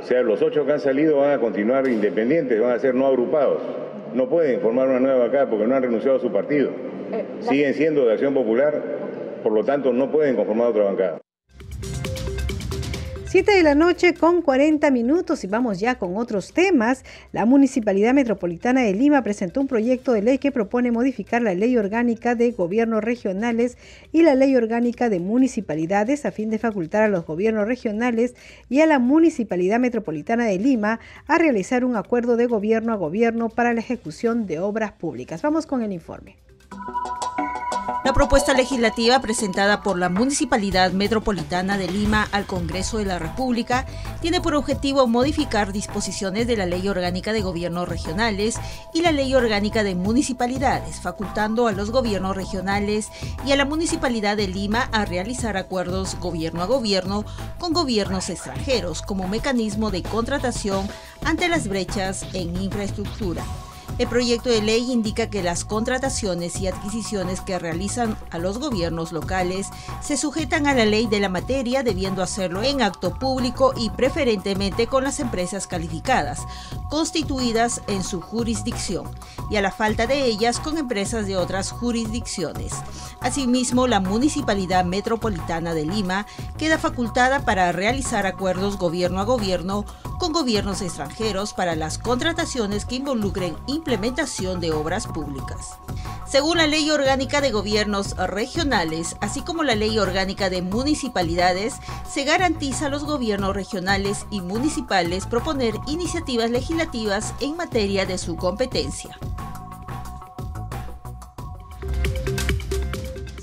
O sea, los ocho que han salido van a continuar independientes, van a ser no agrupados. No pueden formar una nueva bancada porque no han renunciado a su partido. Eh, Siguen siendo de Acción Popular, por lo tanto no pueden conformar otra bancada. 7 de la noche con 40 minutos y vamos ya con otros temas. La Municipalidad Metropolitana de Lima presentó un proyecto de ley que propone modificar la ley orgánica de gobiernos regionales y la ley orgánica de municipalidades a fin de facultar a los gobiernos regionales y a la Municipalidad Metropolitana de Lima a realizar un acuerdo de gobierno a gobierno para la ejecución de obras públicas. Vamos con el informe. La propuesta legislativa presentada por la Municipalidad Metropolitana de Lima al Congreso de la República tiene por objetivo modificar disposiciones de la Ley Orgánica de Gobiernos Regionales y la Ley Orgánica de Municipalidades, facultando a los gobiernos regionales y a la Municipalidad de Lima a realizar acuerdos gobierno a gobierno con gobiernos extranjeros como mecanismo de contratación ante las brechas en infraestructura. El proyecto de ley indica que las contrataciones y adquisiciones que realizan a los gobiernos locales se sujetan a la ley de la materia, debiendo hacerlo en acto público y preferentemente con las empresas calificadas, constituidas en su jurisdicción, y a la falta de ellas con empresas de otras jurisdicciones. Asimismo, la Municipalidad Metropolitana de Lima queda facultada para realizar acuerdos gobierno a gobierno con gobiernos extranjeros para las contrataciones que involucren implementación de obras públicas. Según la Ley Orgánica de Gobiernos Regionales, así como la Ley Orgánica de Municipalidades, se garantiza a los gobiernos regionales y municipales proponer iniciativas legislativas en materia de su competencia.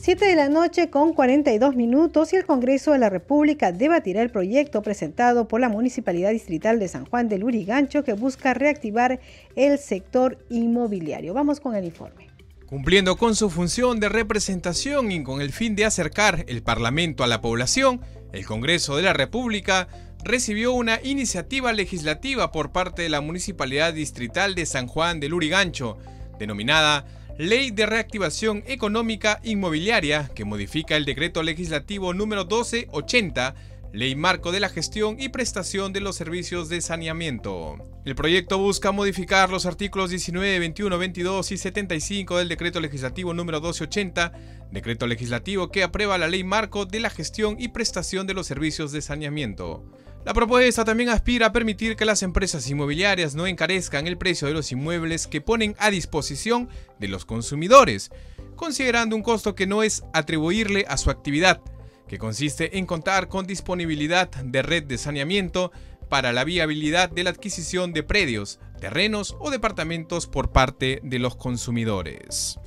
7 de la noche con 42 minutos y el Congreso de la República debatirá el proyecto presentado por la Municipalidad Distrital de San Juan del Urigancho que busca reactivar el sector inmobiliario. Vamos con el informe. Cumpliendo con su función de representación y con el fin de acercar el Parlamento a la población, el Congreso de la República recibió una iniciativa legislativa por parte de la Municipalidad Distrital de San Juan del Urigancho, denominada Ley de Reactivación Económica Inmobiliaria, que modifica el decreto legislativo número 1280, Ley Marco de la Gestión y Prestación de los Servicios de Saneamiento. El proyecto busca modificar los artículos 19, 21, 22 y 75 del decreto legislativo número 1280, decreto legislativo que aprueba la Ley Marco de la Gestión y Prestación de los Servicios de Saneamiento. La propuesta también aspira a permitir que las empresas inmobiliarias no encarezcan el precio de los inmuebles que ponen a disposición de los consumidores, considerando un costo que no es atribuirle a su actividad, que consiste en contar con disponibilidad de red de saneamiento para la viabilidad de la adquisición de predios, terrenos o departamentos por parte de los consumidores.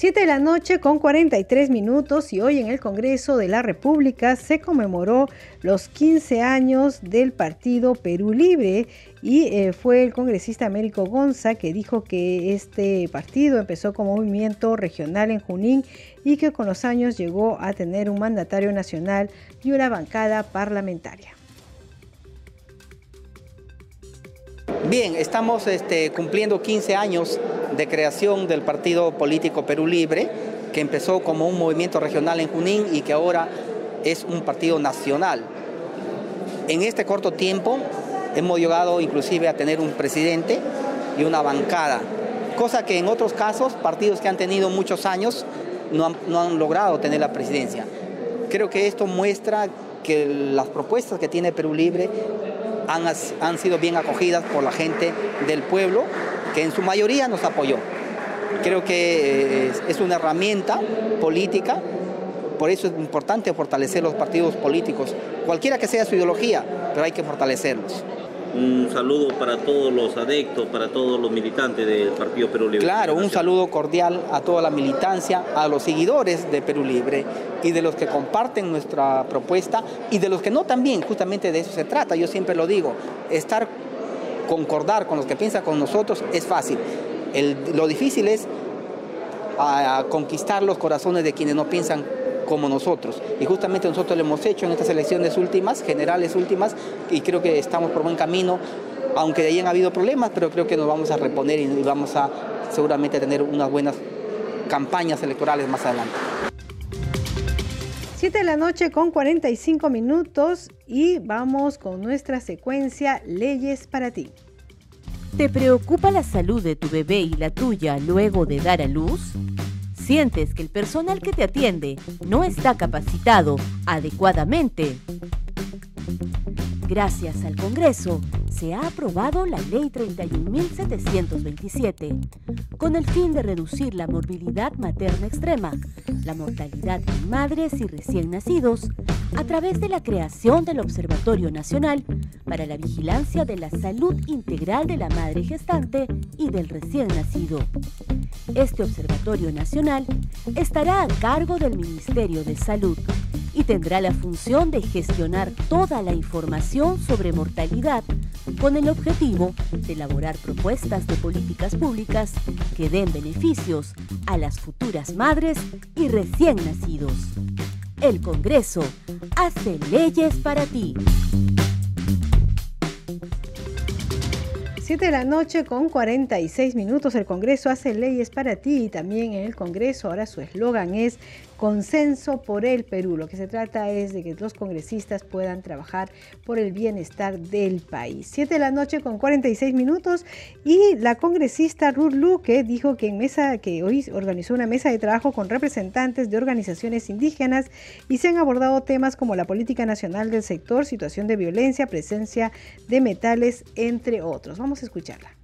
7 de la noche con 43 minutos y hoy en el Congreso de la República se conmemoró los 15 años del partido Perú Libre y eh, fue el congresista Américo Gonza que dijo que este partido empezó como movimiento regional en Junín y que con los años llegó a tener un mandatario nacional y una bancada parlamentaria. Bien, estamos este, cumpliendo 15 años de creación del partido político Perú Libre, que empezó como un movimiento regional en Junín y que ahora es un partido nacional. En este corto tiempo hemos llegado inclusive a tener un presidente y una bancada, cosa que en otros casos partidos que han tenido muchos años no han, no han logrado tener la presidencia. Creo que esto muestra que las propuestas que tiene Perú Libre han, sido bien acogidas por la gente del pueblo, que en su mayoría nos apoyó. Creo que es, es una herramienta política, por eso es importante fortalecer los partidos políticos, cualquiera que sea su ideología, pero hay que fortalecerlos. Un saludo para todos los adeptos, para todos los militantes del Partido Perú Libre. Claro, un saludo cordial a toda la militancia, a los seguidores de Perú Libre y de los que comparten nuestra propuesta y de los que no también, justamente de eso se trata. Yo siempre lo digo, estar concordar con los que piensan con nosotros es fácil. lo difícil es a, conquistar los corazones de quienes no piensan como nosotros. Y justamente nosotros lo hemos hecho en estas elecciones últimas, generales últimas, y creo que estamos por buen camino, aunque de ahí han habido problemas, pero creo que nos vamos a reponer y vamos a seguramente tener unas buenas campañas electorales más adelante. 7 de la noche con 45 minutos y vamos con nuestra secuencia Leyes para ti. ¿Te preocupa la salud de tu bebé y la tuya luego de dar a luz? ¿Sientes que el personal que te atiende no está capacitado adecuadamente? Gracias al Congreso, se ha aprobado la Ley 31.727, con el fin de reducir la morbilidad materna extrema, la mortalidad en madres y recién nacidos, a través de la creación del Observatorio Nacional para la Vigilancia de la Salud Integral de la Madre Gestante y del recién nacido. Este Observatorio Nacional estará a cargo del Ministerio de Salud y tendrá la función de gestionar toda la información sobre mortalidad con el objetivo de elaborar propuestas de políticas públicas que den beneficios a las futuras madres y recién nacidos. El Congreso hace leyes para ti. 7 de la noche con 46 minutos. El Congreso hace leyes para ti y también en el Congreso ahora su eslogan es consenso por el Perú. Lo que se trata es de que los congresistas puedan trabajar por el bienestar del país. Siete de la noche con 46 minutos y la congresista Ruth Luque dijo que en mesa que hoy organizó una mesa de trabajo con representantes de organizaciones indígenas y se han abordado temas como la política nacional del sector, situación de violencia, presencia de metales, entre otros. Vamos a escucharla.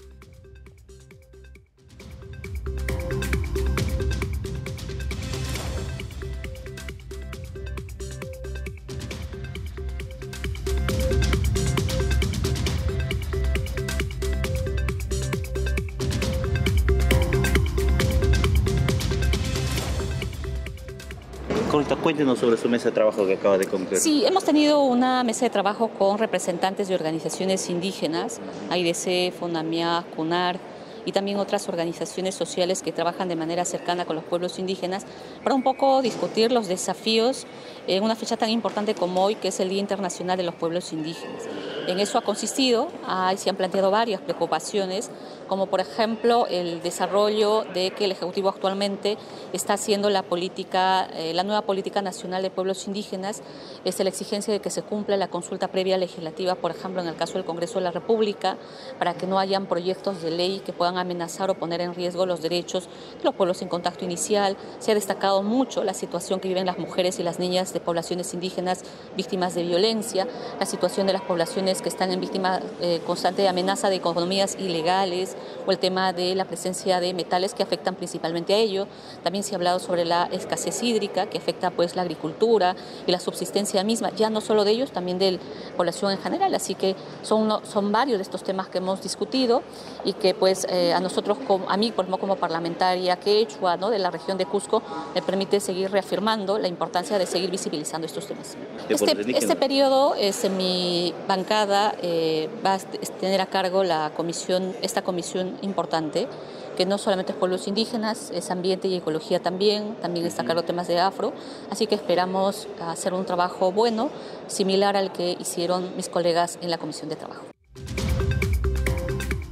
Cuéntenos sobre su mesa de trabajo que acaba de concluir. Sí, hemos tenido una mesa de trabajo con representantes de organizaciones indígenas, AIDC, FONAMIA, CUNAR, y también otras organizaciones sociales que trabajan de manera cercana con los pueblos indígenas para un poco discutir los desafíos en una fecha tan importante como hoy, que es el Día Internacional de los Pueblos Indígenas. En eso ha consistido, ahí se han planteado varias preocupaciones, como por ejemplo el desarrollo de que el Ejecutivo actualmente está haciendo la política, eh, la nueva política nacional de pueblos indígenas, es la exigencia de que se cumpla la consulta previa legislativa, por ejemplo, en el caso del Congreso de la República, para que no hayan proyectos de ley que puedan amenazar o poner en riesgo los derechos de los pueblos en contacto inicial. Se ha destacado mucho la situación que viven las mujeres y las niñas de poblaciones indígenas víctimas de violencia, la situación de las poblaciones que están en víctima eh, constante de amenaza de economías ilegales o el tema de la presencia de metales que afectan principalmente a ello. También se ha hablado sobre la escasez hídrica que afecta pues la agricultura y la subsistencia misma, ya no solo de ellos, también de la población en general. Así que son, son varios de estos temas que hemos discutido y que pues eh, a nosotros, a mí como, como parlamentaria quechua ¿no? de la región de Cusco, me permite seguir reafirmando la importancia de seguir visibilizando estos temas. Este, este periodo, es en mi bancada eh, va a tener a cargo la comisión, esta comisión importante, que no solamente es pueblos indígenas, es ambiente y ecología también, también está cargo temas de afro, así que esperamos hacer un trabajo bueno, similar al que hicieron mis colegas en la comisión de trabajo.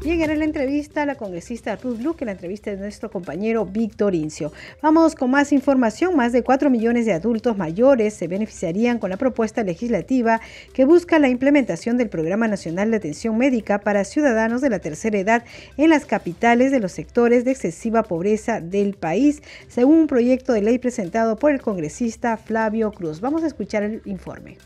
Era la entrevista a la congresista Ruth Luke, la entrevista de nuestro compañero Víctor Incio. Vamos con más información. Más de 4 millones de adultos mayores se beneficiarían con la propuesta legislativa que busca la implementación del Programa Nacional de Atención Médica para ciudadanos de la tercera edad en las capitales de los sectores de excesiva pobreza del país, según un proyecto de ley presentado por el congresista Flavio Cruz. Vamos a escuchar el informe.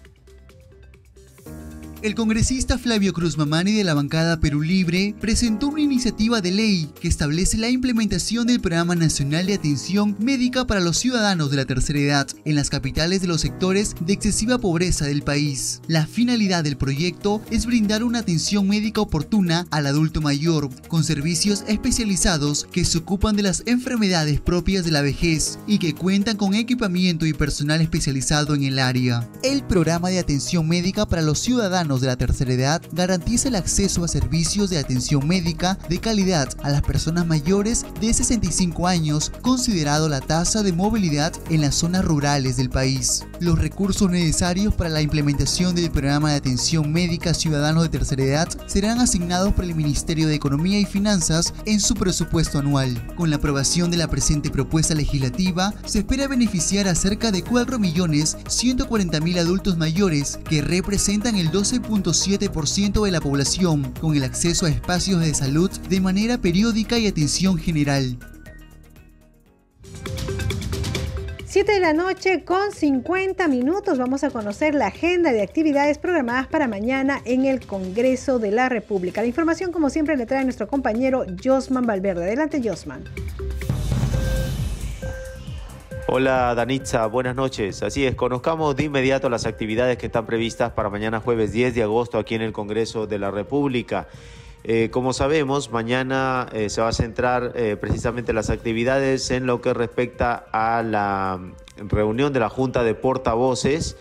El congresista Flavio Cruz Mamani de la bancada Perú Libre presentó una iniciativa de ley que establece la implementación del Programa Nacional de Atención Médica para los ciudadanos de la tercera edad en las capitales de los sectores de excesiva pobreza del país. La finalidad del proyecto es brindar una atención médica oportuna al adulto mayor con servicios especializados que se ocupan de las enfermedades propias de la vejez y que cuentan con equipamiento y personal especializado en el área. El Programa de Atención Médica para los ciudadanos Ciudadanos de la Tercera Edad garantiza el acceso a servicios de atención médica de calidad a las personas mayores de 65 años, considerado la tasa de movilidad en las zonas rurales del país. Los recursos necesarios para la implementación del programa de atención médica a ciudadanos de tercera edad serán asignados por el Ministerio de Economía y Finanzas en su presupuesto anual. Con la aprobación de la presente propuesta legislativa, se espera beneficiar a cerca de 4.140.000 adultos mayores que representan el 12.7% de la población con el acceso a espacios de salud de manera periódica y atención general. 7 de la noche con 50 minutos vamos a conocer la agenda de actividades programadas para mañana en el Congreso de la República. La información como siempre le trae nuestro compañero Josman Valverde. Adelante Josman. Hola Danitza, buenas noches. Así es, conozcamos de inmediato las actividades que están previstas para mañana jueves 10 de agosto aquí en el Congreso de la República. Eh, como sabemos, mañana eh, se va a centrar eh, precisamente las actividades en lo que respecta a la reunión de la Junta de Portavoces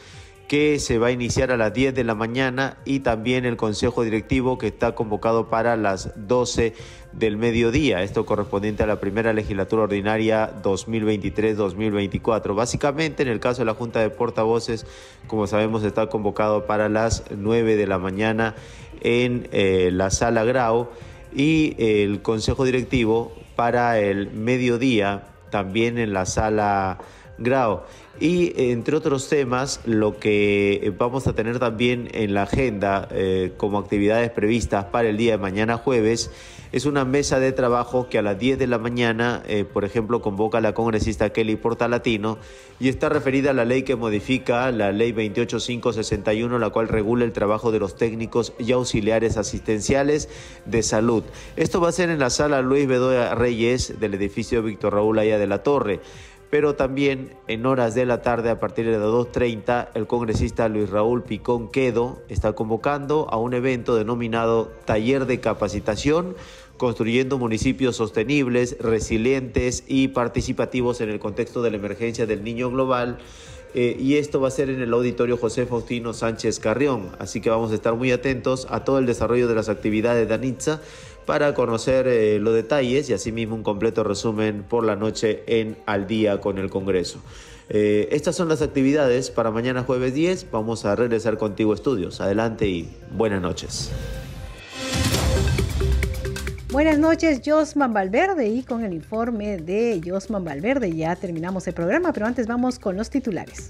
que se va a iniciar a las 10 de la mañana y también el Consejo Directivo que está convocado para las 12 del mediodía, esto correspondiente a la primera legislatura ordinaria 2023-2024. Básicamente, en el caso de la Junta de Portavoces, como sabemos, está convocado para las 9 de la mañana en eh, la sala Grau y el Consejo Directivo para el mediodía también en la sala Grau. Y entre otros temas, lo que vamos a tener también en la agenda eh, como actividades previstas para el día de mañana jueves es una mesa de trabajo que a las 10 de la mañana, eh, por ejemplo, convoca la congresista Kelly Portalatino y está referida a la ley que modifica la ley 28561, la cual regula el trabajo de los técnicos y auxiliares asistenciales de salud. Esto va a ser en la sala Luis Bedoya Reyes del edificio Víctor Raúl Aya de la Torre pero también en horas de la tarde a partir de las 2.30 el congresista Luis Raúl Picón Quedo está convocando a un evento denominado Taller de Capacitación construyendo municipios sostenibles, resilientes y participativos en el contexto de la emergencia del niño global. Eh, y esto va a ser en el auditorio José Faustino Sánchez Carrión. Así que vamos a estar muy atentos a todo el desarrollo de las actividades de ANITSA para conocer eh, los detalles y asimismo un completo resumen por la noche en Al día con el Congreso. Eh, estas son las actividades para mañana jueves 10. Vamos a regresar contigo estudios. Adelante y buenas noches. Buenas noches, Josman Valverde. Y con el informe de Josman Valverde ya terminamos el programa, pero antes vamos con los titulares.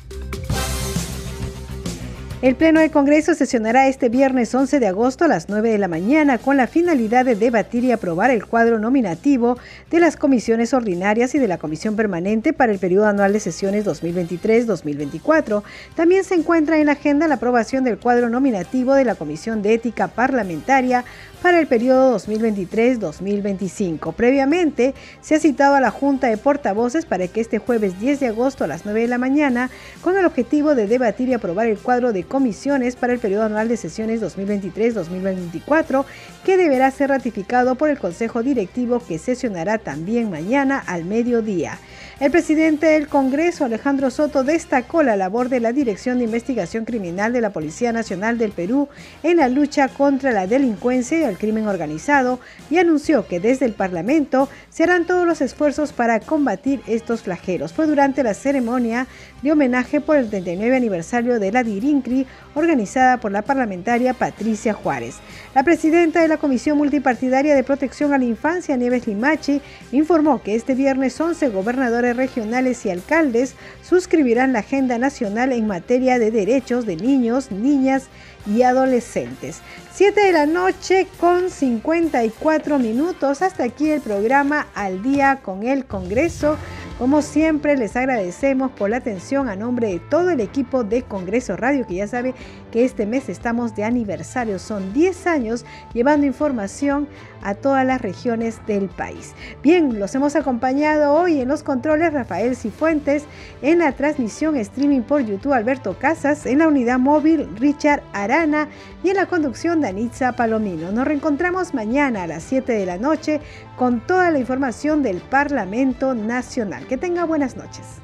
El Pleno del Congreso sesionará este viernes 11 de agosto a las 9 de la mañana con la finalidad de debatir y aprobar el cuadro nominativo de las comisiones ordinarias y de la Comisión Permanente para el periodo anual de sesiones 2023-2024. También se encuentra en la agenda la aprobación del cuadro nominativo de la Comisión de Ética Parlamentaria para el periodo 2023-2025. Previamente, se ha citado a la Junta de Portavoces para que este jueves 10 de agosto a las 9 de la mañana, con el objetivo de debatir y aprobar el cuadro de comisiones para el periodo anual de sesiones 2023-2024, que deberá ser ratificado por el Consejo Directivo que sesionará también mañana al mediodía. El presidente del Congreso, Alejandro Soto, destacó la labor de la Dirección de Investigación Criminal de la Policía Nacional del Perú en la lucha contra la delincuencia y el crimen organizado y anunció que desde el Parlamento se harán todos los esfuerzos para combatir estos flagelos. Fue durante la ceremonia de homenaje por el 39 aniversario de la DIRINCRI organizada por la parlamentaria Patricia Juárez. La presidenta de la Comisión Multipartidaria de Protección a la Infancia, Nieves Limachi, informó que este viernes 11 gobernadores regionales y alcaldes suscribirán la Agenda Nacional en materia de derechos de niños, niñas y adolescentes. 7 de la noche con 54 minutos. Hasta aquí el programa Al día con el Congreso. Como siempre, les agradecemos por la atención a nombre de todo el equipo de Congreso Radio, que ya sabe que este mes estamos de aniversario. Son 10 años llevando información a todas las regiones del país. Bien, los hemos acompañado hoy en los controles Rafael Cifuentes, en la transmisión streaming por YouTube Alberto Casas, en la unidad móvil Richard Arana y en la conducción Danitza Palomino. Nos reencontramos mañana a las 7 de la noche con toda la información del Parlamento Nacional. Que tenga buenas noches.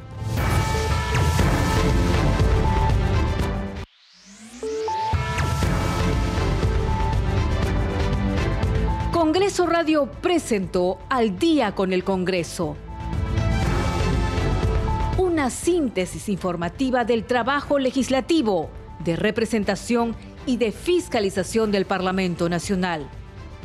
Congreso Radio presentó Al día con el Congreso. Una síntesis informativa del trabajo legislativo, de representación y de fiscalización del Parlamento Nacional.